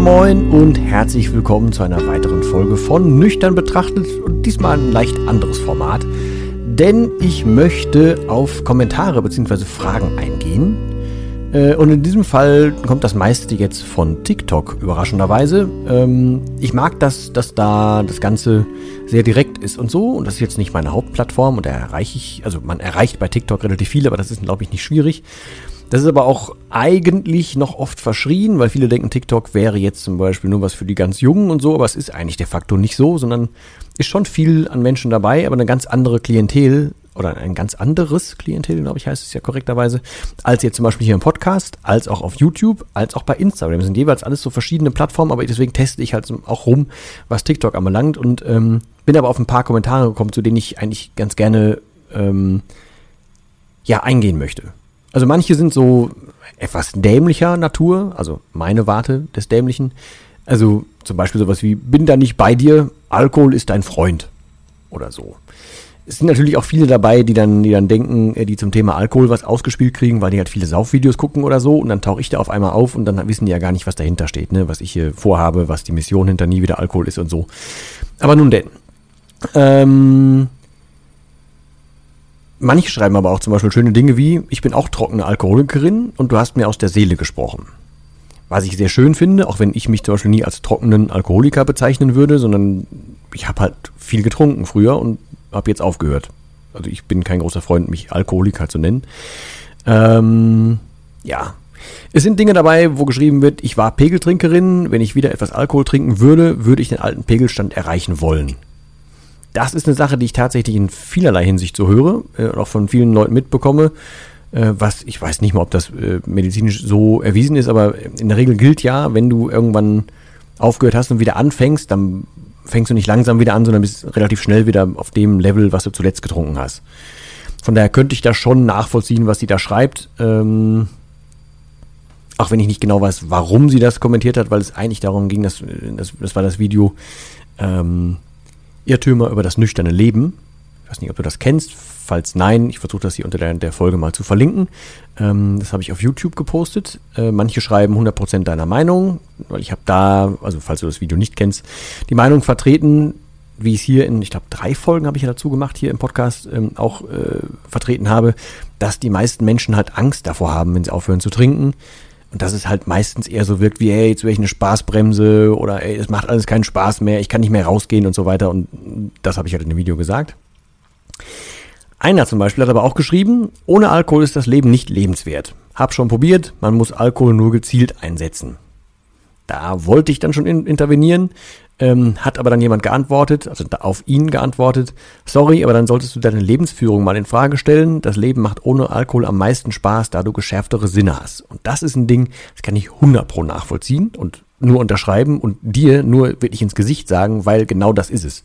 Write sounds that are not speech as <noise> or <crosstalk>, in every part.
Moin und herzlich willkommen zu einer weiteren Folge von Nüchtern betrachtet und diesmal ein leicht anderes Format, denn ich möchte auf Kommentare bzw. Fragen eingehen. Äh, und in diesem Fall kommt das meiste jetzt von TikTok, überraschenderweise. Ähm, ich mag das, dass da das Ganze sehr direkt ist und so. Und das ist jetzt nicht meine Hauptplattform und da erreiche ich, also man erreicht bei TikTok relativ viele, aber das ist, glaube ich, nicht schwierig. Das ist aber auch eigentlich noch oft verschrien, weil viele denken, TikTok wäre jetzt zum Beispiel nur was für die ganz Jungen und so, aber es ist eigentlich de facto nicht so, sondern ist schon viel an Menschen dabei, aber eine ganz andere Klientel oder ein ganz anderes Klientel, glaube ich, heißt es ja korrekterweise, als jetzt zum Beispiel hier im Podcast, als auch auf YouTube, als auch bei Instagram. Das sind jeweils alles so verschiedene Plattformen, aber deswegen teste ich halt auch rum, was TikTok anbelangt und ähm, bin aber auf ein paar Kommentare gekommen, zu denen ich eigentlich ganz gerne ähm, ja eingehen möchte. Also manche sind so etwas dämlicher Natur, also meine Warte des Dämlichen. Also zum Beispiel sowas wie, bin da nicht bei dir, Alkohol ist dein Freund oder so. Es sind natürlich auch viele dabei, die dann, die dann denken, äh, die zum Thema Alkohol was ausgespielt kriegen, weil die halt viele Saufvideos gucken oder so und dann tauche ich da auf einmal auf und dann wissen die ja gar nicht, was dahinter steht, ne? was ich hier vorhabe, was die Mission hinter nie wieder Alkohol ist und so. Aber nun denn. Ähm, Manche schreiben aber auch zum Beispiel schöne Dinge wie, ich bin auch trockene Alkoholikerin und du hast mir aus der Seele gesprochen. Was ich sehr schön finde, auch wenn ich mich zum Beispiel nie als trockenen Alkoholiker bezeichnen würde, sondern ich habe halt viel getrunken früher und habe jetzt aufgehört. Also ich bin kein großer Freund, mich Alkoholiker zu nennen. Ähm, ja. Es sind Dinge dabei, wo geschrieben wird, ich war Pegeltrinkerin, wenn ich wieder etwas Alkohol trinken würde, würde ich den alten Pegelstand erreichen wollen. Das ist eine Sache, die ich tatsächlich in vielerlei Hinsicht so höre äh, und auch von vielen Leuten mitbekomme. Äh, was, ich weiß nicht mal, ob das äh, medizinisch so erwiesen ist, aber in der Regel gilt ja, wenn du irgendwann aufgehört hast und wieder anfängst, dann fängst du nicht langsam wieder an, sondern bist relativ schnell wieder auf dem Level, was du zuletzt getrunken hast. Von daher könnte ich da schon nachvollziehen, was sie da schreibt. Ähm, auch wenn ich nicht genau weiß, warum sie das kommentiert hat, weil es eigentlich darum ging, dass das, das war das Video, ähm, Irrtümer über das nüchterne Leben. Ich weiß nicht, ob du das kennst. Falls nein, ich versuche das hier unter der, der, Folge mal zu verlinken. Ähm, das habe ich auf YouTube gepostet. Äh, manche schreiben 100% deiner Meinung, weil ich habe da, also falls du das Video nicht kennst, die Meinung vertreten, wie ich es hier in, ich glaube, drei Folgen habe ich ja dazu gemacht, hier im Podcast ähm, auch äh, vertreten habe, dass die meisten Menschen halt Angst davor haben, wenn sie aufhören zu trinken. Und dass es halt meistens eher so wirkt wie, hey, jetzt wäre ich eine Spaßbremse oder ey, es macht alles keinen Spaß mehr, ich kann nicht mehr rausgehen und so weiter. Und das habe ich halt in dem Video gesagt. Einer zum Beispiel hat aber auch geschrieben, ohne Alkohol ist das Leben nicht lebenswert. Hab schon probiert, man muss Alkohol nur gezielt einsetzen. Da wollte ich dann schon in, intervenieren, ähm, hat aber dann jemand geantwortet, also auf ihn geantwortet, sorry, aber dann solltest du deine Lebensführung mal in Frage stellen. Das Leben macht ohne Alkohol am meisten Spaß, da du geschärftere Sinne hast. Und das ist ein Ding, das kann ich 100 pro nachvollziehen und nur unterschreiben und dir nur wirklich ins Gesicht sagen, weil genau das ist es.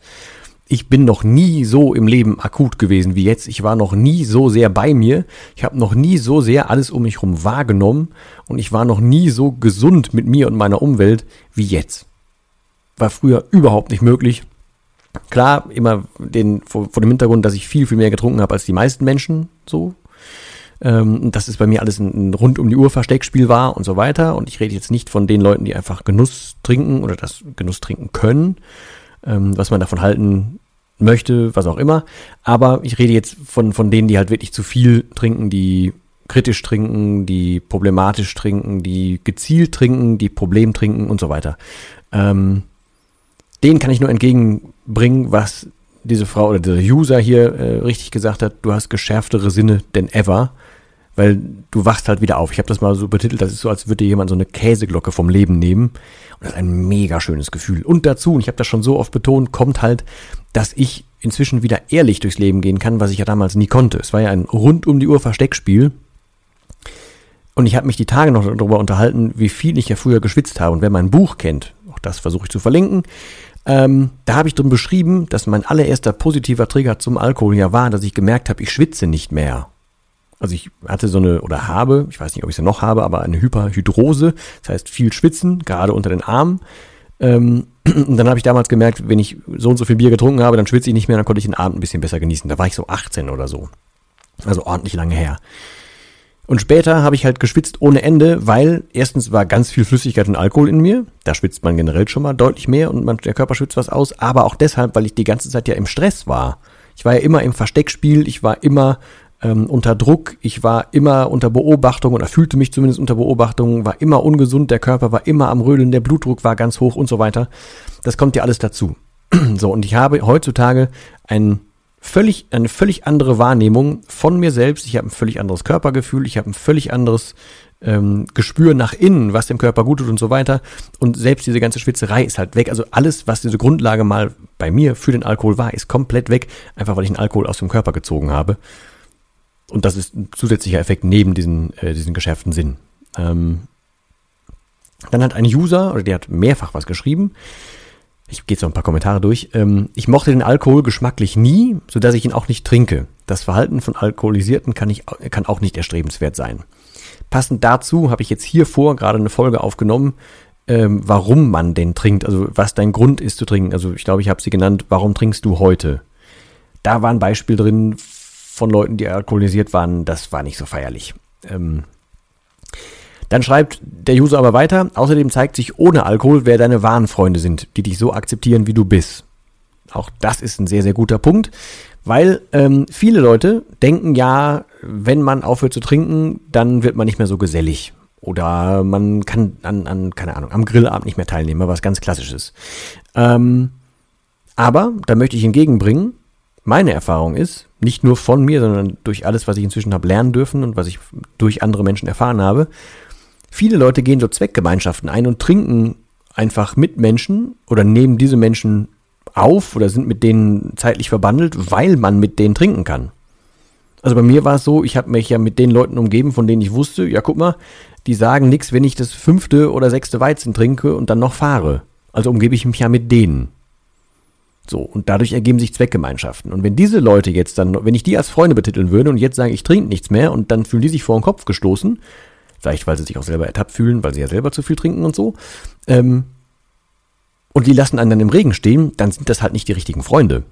Ich bin noch nie so im Leben akut gewesen wie jetzt. Ich war noch nie so sehr bei mir. Ich habe noch nie so sehr alles um mich herum wahrgenommen und ich war noch nie so gesund mit mir und meiner Umwelt wie jetzt war früher überhaupt nicht möglich. Klar, immer den, vor, vor dem Hintergrund, dass ich viel, viel mehr getrunken habe als die meisten Menschen, so. Ähm, dass es bei mir alles ein, ein rund um die Uhr Versteckspiel war und so weiter. Und ich rede jetzt nicht von den Leuten, die einfach Genuss trinken oder das Genuss trinken können, ähm, was man davon halten möchte, was auch immer. Aber ich rede jetzt von, von denen, die halt wirklich zu viel trinken, die kritisch trinken, die problematisch trinken, die gezielt trinken, die Problem trinken und so weiter. Ähm, denen kann ich nur entgegenbringen, was diese Frau oder der User hier äh, richtig gesagt hat, du hast geschärftere Sinne denn ever, weil du wachst halt wieder auf. Ich habe das mal so betitelt, das ist so, als würde dir jemand so eine Käseglocke vom Leben nehmen. Und das ist ein mega schönes Gefühl. Und dazu, und ich habe das schon so oft betont, kommt halt, dass ich inzwischen wieder ehrlich durchs Leben gehen kann, was ich ja damals nie konnte. Es war ja ein rund um die Uhr Versteckspiel. Und ich habe mich die Tage noch darüber unterhalten, wie viel ich ja früher geschwitzt habe. Und wer mein Buch kennt, auch das versuche ich zu verlinken, ähm, da habe ich drin beschrieben, dass mein allererster positiver Trigger zum Alkohol ja war, dass ich gemerkt habe, ich schwitze nicht mehr. Also ich hatte so eine, oder habe, ich weiß nicht, ob ich sie noch habe, aber eine Hyperhydrose, das heißt viel Schwitzen, gerade unter den Armen. Ähm, <clears throat> und dann habe ich damals gemerkt, wenn ich so und so viel Bier getrunken habe, dann schwitze ich nicht mehr, dann konnte ich den Abend ein bisschen besser genießen. Da war ich so 18 oder so. Also ordentlich lange her. Und später habe ich halt geschwitzt ohne Ende, weil erstens war ganz viel Flüssigkeit und Alkohol in mir. Da schwitzt man generell schon mal deutlich mehr und man, der Körper schwitzt was aus. Aber auch deshalb, weil ich die ganze Zeit ja im Stress war. Ich war ja immer im Versteckspiel, ich war immer ähm, unter Druck, ich war immer unter Beobachtung oder fühlte mich zumindest unter Beobachtung, war immer ungesund, der Körper war immer am Rödeln, der Blutdruck war ganz hoch und so weiter. Das kommt ja alles dazu. <clears throat> so, und ich habe heutzutage ein völlig, eine völlig andere Wahrnehmung von mir selbst. Ich habe ein völlig anderes Körpergefühl, ich habe ein völlig anderes ähm, Gespür nach innen, was dem Körper gut tut und so weiter. Und selbst diese ganze Schwitzerei ist halt weg. Also alles, was diese Grundlage mal bei mir für den Alkohol war, ist komplett weg, einfach weil ich den Alkohol aus dem Körper gezogen habe. Und das ist ein zusätzlicher Effekt neben diesen, äh, diesen geschärften Sinn. Ähm, dann hat ein User, oder der hat mehrfach was geschrieben, ich gehe jetzt noch ein paar Kommentare durch. Ähm, ich mochte den Alkohol geschmacklich nie, sodass ich ihn auch nicht trinke. Das Verhalten von Alkoholisierten kann, ich, kann auch nicht erstrebenswert sein. Passend dazu habe ich jetzt hier vor gerade eine Folge aufgenommen, ähm, warum man denn trinkt, also was dein Grund ist zu trinken. Also ich glaube, ich habe sie genannt, warum trinkst du heute? Da war ein Beispiel drin von Leuten, die alkoholisiert waren, das war nicht so feierlich. Ähm, dann schreibt der User aber weiter, außerdem zeigt sich ohne Alkohol, wer deine wahren Freunde sind, die dich so akzeptieren, wie du bist. Auch das ist ein sehr, sehr guter Punkt, weil ähm, viele Leute denken ja, wenn man aufhört zu trinken, dann wird man nicht mehr so gesellig. Oder man kann an, an keine Ahnung, am Grillabend nicht mehr teilnehmen, was ganz klassisches. Ähm, aber da möchte ich entgegenbringen, meine Erfahrung ist, nicht nur von mir, sondern durch alles, was ich inzwischen habe lernen dürfen und was ich durch andere Menschen erfahren habe, Viele Leute gehen so Zweckgemeinschaften ein und trinken einfach mit Menschen oder nehmen diese Menschen auf oder sind mit denen zeitlich verbandelt, weil man mit denen trinken kann. Also bei mir war es so, ich habe mich ja mit den Leuten umgeben, von denen ich wusste, ja guck mal, die sagen nichts, wenn ich das fünfte oder sechste Weizen trinke und dann noch fahre. Also umgebe ich mich ja mit denen. So, und dadurch ergeben sich Zweckgemeinschaften. Und wenn diese Leute jetzt dann, wenn ich die als Freunde betiteln würde und jetzt sagen, ich trinke nichts mehr und dann fühlen die sich vor den Kopf gestoßen, Vielleicht, weil sie sich auch selber ertappt fühlen, weil sie ja selber zu viel trinken und so. Ähm, und die lassen einen dann im Regen stehen, dann sind das halt nicht die richtigen Freunde.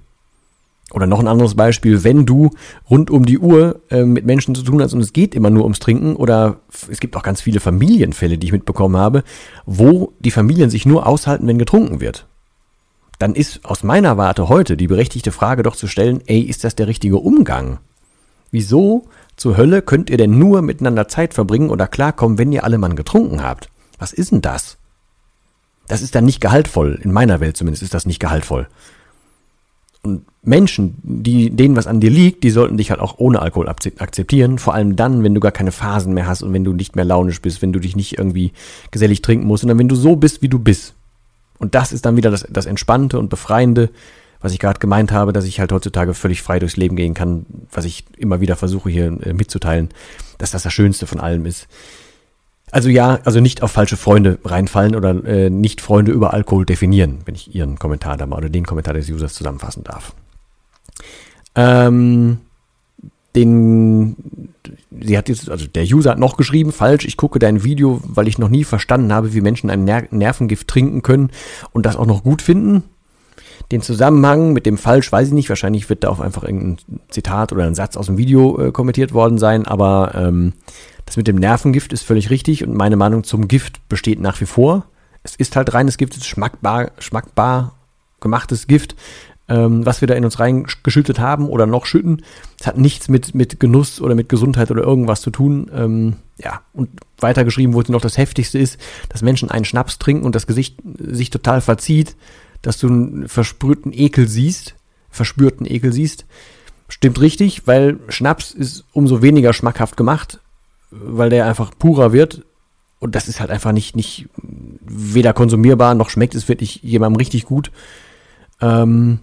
Oder noch ein anderes Beispiel, wenn du rund um die Uhr äh, mit Menschen zu tun hast und es geht immer nur ums Trinken oder es gibt auch ganz viele Familienfälle, die ich mitbekommen habe, wo die Familien sich nur aushalten, wenn getrunken wird. Dann ist aus meiner Warte heute die berechtigte Frage doch zu stellen, ey, ist das der richtige Umgang? Wieso zur Hölle könnt ihr denn nur miteinander Zeit verbringen oder klarkommen, wenn ihr alle Mann getrunken habt? Was ist denn das? Das ist dann nicht gehaltvoll. In meiner Welt zumindest ist das nicht gehaltvoll. Und Menschen, die, denen was an dir liegt, die sollten dich halt auch ohne Alkohol akzeptieren. Vor allem dann, wenn du gar keine Phasen mehr hast und wenn du nicht mehr launisch bist, wenn du dich nicht irgendwie gesellig trinken musst, sondern wenn du so bist, wie du bist. Und das ist dann wieder das, das Entspannte und Befreiende, was ich gerade gemeint habe, dass ich halt heutzutage völlig frei durchs Leben gehen kann, was ich immer wieder versuche hier äh, mitzuteilen, dass das das Schönste von allem ist. Also ja, also nicht auf falsche Freunde reinfallen oder äh, nicht Freunde über Alkohol definieren, wenn ich Ihren Kommentar da mal oder den Kommentar des Users zusammenfassen darf. Ähm, den, sie hat jetzt, also der User hat noch geschrieben, falsch, ich gucke dein Video, weil ich noch nie verstanden habe, wie Menschen ein Ner Nervengift trinken können und das auch noch gut finden. Den Zusammenhang mit dem Falsch weiß ich nicht. Wahrscheinlich wird da auch einfach irgendein Zitat oder ein Satz aus dem Video äh, kommentiert worden sein. Aber ähm, das mit dem Nervengift ist völlig richtig und meine Meinung zum Gift besteht nach wie vor. Es ist halt reines Gift, es ist schmackbar, schmackbar gemachtes Gift, ähm, was wir da in uns reingeschüttet haben oder noch schütten. Es hat nichts mit, mit Genuss oder mit Gesundheit oder irgendwas zu tun. Ähm, ja, und weitergeschrieben wurde noch das Heftigste ist, dass Menschen einen Schnaps trinken und das Gesicht sich total verzieht dass du einen versprühten Ekel siehst, verspürten Ekel siehst. Stimmt richtig, weil Schnaps ist umso weniger schmackhaft gemacht, weil der einfach purer wird. Und das ist halt einfach nicht, nicht weder konsumierbar, noch schmeckt es wirklich jemandem richtig gut. Ähm,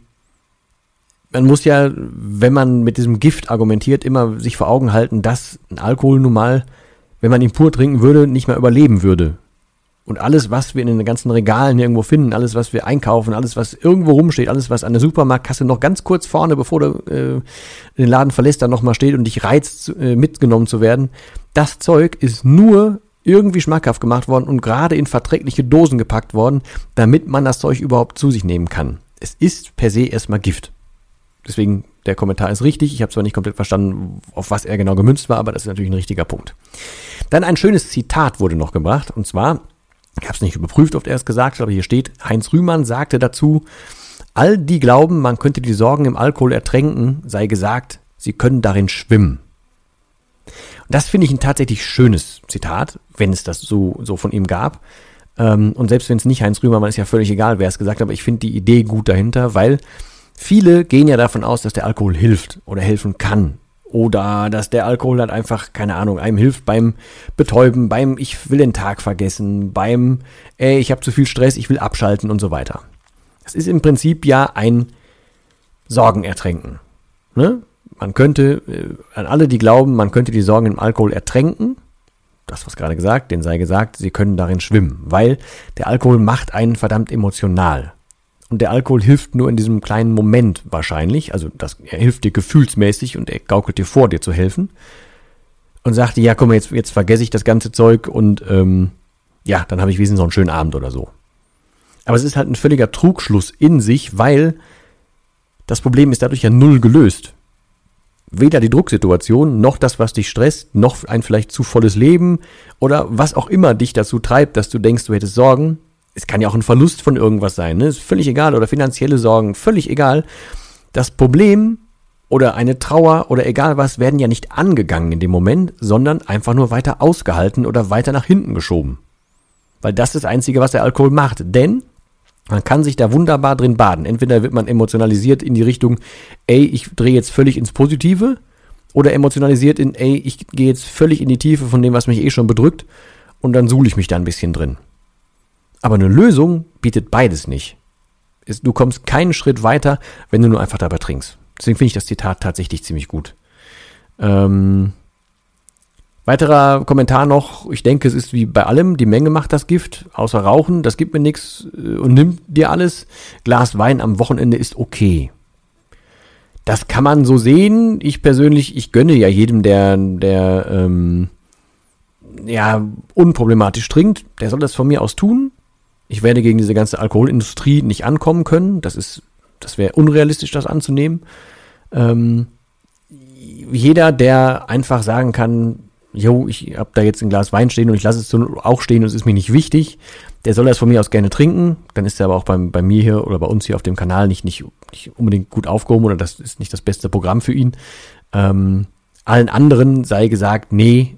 man muss ja, wenn man mit diesem Gift argumentiert, immer sich vor Augen halten, dass ein Alkohol nun mal, wenn man ihn pur trinken würde, nicht mehr überleben würde. Und alles, was wir in den ganzen Regalen irgendwo finden, alles, was wir einkaufen, alles, was irgendwo rumsteht, alles, was an der Supermarktkasse noch ganz kurz vorne, bevor du äh, den Laden verlässt, dann nochmal steht und dich reizt, äh, mitgenommen zu werden, das Zeug ist nur irgendwie schmackhaft gemacht worden und gerade in verträgliche Dosen gepackt worden, damit man das Zeug überhaupt zu sich nehmen kann. Es ist per se erstmal Gift. Deswegen, der Kommentar ist richtig. Ich habe zwar nicht komplett verstanden, auf was er genau gemünzt war, aber das ist natürlich ein richtiger Punkt. Dann ein schönes Zitat wurde noch gebracht, und zwar ich habe es nicht überprüft, ob er es gesagt hat, aber hier steht, Heinz Rühmann sagte dazu, all die glauben, man könnte die Sorgen im Alkohol ertränken, sei gesagt, sie können darin schwimmen. Und das finde ich ein tatsächlich schönes Zitat, wenn es das so, so von ihm gab. Ähm, und selbst wenn es nicht Heinz Rühmann war, ist ja völlig egal, wer es gesagt hat, aber ich finde die Idee gut dahinter, weil viele gehen ja davon aus, dass der Alkohol hilft oder helfen kann. Oder dass der Alkohol halt einfach, keine Ahnung, einem hilft beim Betäuben, beim ich will den Tag vergessen, beim ey, ich habe zu viel Stress, ich will abschalten und so weiter. Das ist im Prinzip ja ein Sorgen ertränken. Ne? Man könnte, äh, an alle, die glauben, man könnte die Sorgen im Alkohol ertränken, das was gerade gesagt, den sei gesagt, sie können darin schwimmen, weil der Alkohol macht einen verdammt emotional. Und der Alkohol hilft nur in diesem kleinen Moment wahrscheinlich. Also das, er hilft dir gefühlsmäßig und er gaukelt dir vor, dir zu helfen. Und sagt dir, ja, komm, jetzt, jetzt vergesse ich das ganze Zeug und ähm, ja, dann habe ich wenigstens noch einen schönen Abend oder so. Aber es ist halt ein völliger Trugschluss in sich, weil das Problem ist dadurch ja null gelöst. Weder die Drucksituation, noch das, was dich stresst, noch ein vielleicht zu volles Leben oder was auch immer dich dazu treibt, dass du denkst, du hättest Sorgen, es kann ja auch ein Verlust von irgendwas sein, ne? Ist völlig egal. Oder finanzielle Sorgen, völlig egal. Das Problem oder eine Trauer oder egal was werden ja nicht angegangen in dem Moment, sondern einfach nur weiter ausgehalten oder weiter nach hinten geschoben. Weil das ist das Einzige, was der Alkohol macht. Denn man kann sich da wunderbar drin baden. Entweder wird man emotionalisiert in die Richtung, ey, ich drehe jetzt völlig ins Positive, oder emotionalisiert in, ey, ich gehe jetzt völlig in die Tiefe von dem, was mich eh schon bedrückt, und dann suhle ich mich da ein bisschen drin. Aber eine Lösung bietet beides nicht. Du kommst keinen Schritt weiter, wenn du nur einfach dabei trinkst. Deswegen finde ich das Zitat tatsächlich ziemlich gut. Ähm, weiterer Kommentar noch, ich denke, es ist wie bei allem, die Menge macht das Gift, außer Rauchen, das gibt mir nichts äh, und nimmt dir alles. Glas Wein am Wochenende ist okay. Das kann man so sehen. Ich persönlich, ich gönne ja jedem, der, der ähm, ja, unproblematisch trinkt, der soll das von mir aus tun. Ich werde gegen diese ganze Alkoholindustrie nicht ankommen können. Das ist, das wäre unrealistisch, das anzunehmen. Ähm, jeder, der einfach sagen kann, jo, ich habe da jetzt ein Glas Wein stehen und ich lasse es auch stehen und es ist mir nicht wichtig, der soll das von mir aus gerne trinken. Dann ist er aber auch beim, bei mir hier oder bei uns hier auf dem Kanal nicht, nicht, nicht unbedingt gut aufgehoben oder das ist nicht das beste Programm für ihn. Ähm, allen anderen sei gesagt, nee,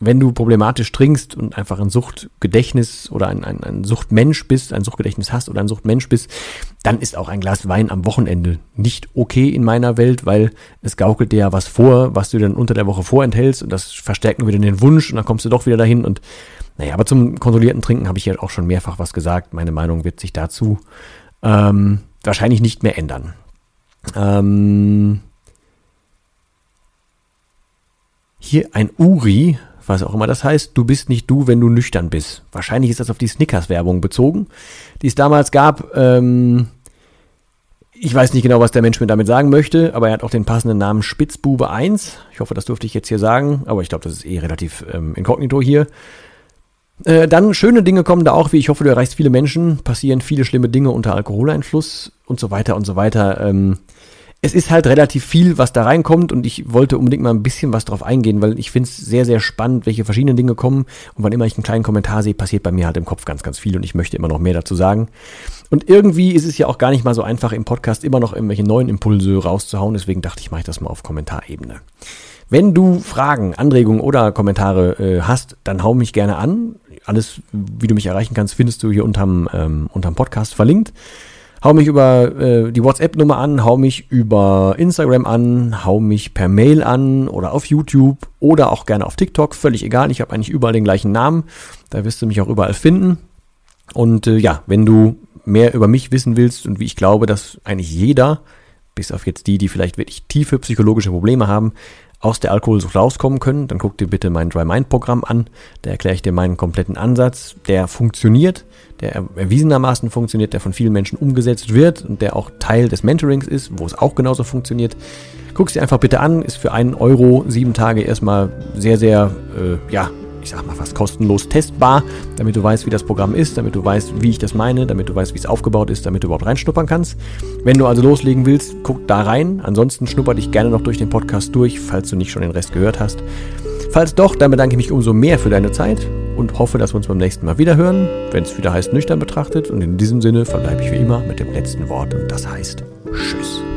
wenn du problematisch trinkst und einfach ein Suchtgedächtnis oder ein, ein, ein Suchtmensch bist, ein Suchtgedächtnis hast oder ein Suchtmensch bist, dann ist auch ein Glas Wein am Wochenende nicht okay in meiner Welt, weil es gaukelt dir ja was vor, was du dann unter der Woche vorenthältst und das verstärkt nur wieder den Wunsch und dann kommst du doch wieder dahin und naja, aber zum kontrollierten Trinken habe ich ja auch schon mehrfach was gesagt. Meine Meinung wird sich dazu ähm, wahrscheinlich nicht mehr ändern. Ähm, hier ein Uri was auch immer das heißt, du bist nicht du, wenn du nüchtern bist. Wahrscheinlich ist das auf die Snickers-Werbung bezogen, die es damals gab. Ähm, ich weiß nicht genau, was der Mensch mir damit sagen möchte, aber er hat auch den passenden Namen Spitzbube 1. Ich hoffe, das durfte ich jetzt hier sagen, aber ich glaube, das ist eh relativ ähm, inkognito hier. Äh, dann schöne Dinge kommen da auch, wie ich hoffe, du erreichst viele Menschen, passieren viele schlimme Dinge unter Alkoholeinfluss und so weiter und so weiter. Ähm, es ist halt relativ viel, was da reinkommt und ich wollte unbedingt mal ein bisschen was drauf eingehen, weil ich finde es sehr, sehr spannend, welche verschiedenen Dinge kommen und wann immer ich einen kleinen Kommentar sehe, passiert bei mir halt im Kopf ganz, ganz viel und ich möchte immer noch mehr dazu sagen. Und irgendwie ist es ja auch gar nicht mal so einfach im Podcast immer noch irgendwelche neuen Impulse rauszuhauen, deswegen dachte ich, mache ich das mal auf Kommentarebene. Wenn du Fragen, Anregungen oder Kommentare äh, hast, dann hau mich gerne an. Alles, wie du mich erreichen kannst, findest du hier unterm, ähm, unterm Podcast verlinkt. Hau mich über äh, die WhatsApp-Nummer an, hau mich über Instagram an, hau mich per Mail an oder auf YouTube oder auch gerne auf TikTok, völlig egal. Ich habe eigentlich überall den gleichen Namen. Da wirst du mich auch überall finden. Und äh, ja, wenn du mehr über mich wissen willst und wie ich glaube, dass eigentlich jeder, bis auf jetzt die, die vielleicht wirklich tiefe psychologische Probleme haben, aus der Alkoholsucht rauskommen können, dann guck dir bitte mein Dry Mind Programm an. Da erkläre ich dir meinen kompletten Ansatz. Der funktioniert, der erwiesenermaßen funktioniert, der von vielen Menschen umgesetzt wird und der auch Teil des Mentorings ist, wo es auch genauso funktioniert. Guck es dir einfach bitte an, ist für einen Euro sieben Tage erstmal sehr, sehr, äh, ja, ich sag mal fast kostenlos testbar, damit du weißt, wie das Programm ist, damit du weißt, wie ich das meine, damit du weißt, wie es aufgebaut ist, damit du überhaupt reinschnuppern kannst. Wenn du also loslegen willst, guck da rein. Ansonsten schnupper dich gerne noch durch den Podcast durch, falls du nicht schon den Rest gehört hast. Falls doch, dann bedanke ich mich umso mehr für deine Zeit und hoffe, dass wir uns beim nächsten Mal wieder hören, wenn es wieder heißt nüchtern betrachtet. Und in diesem Sinne verbleibe ich wie immer mit dem letzten Wort und das heißt Tschüss.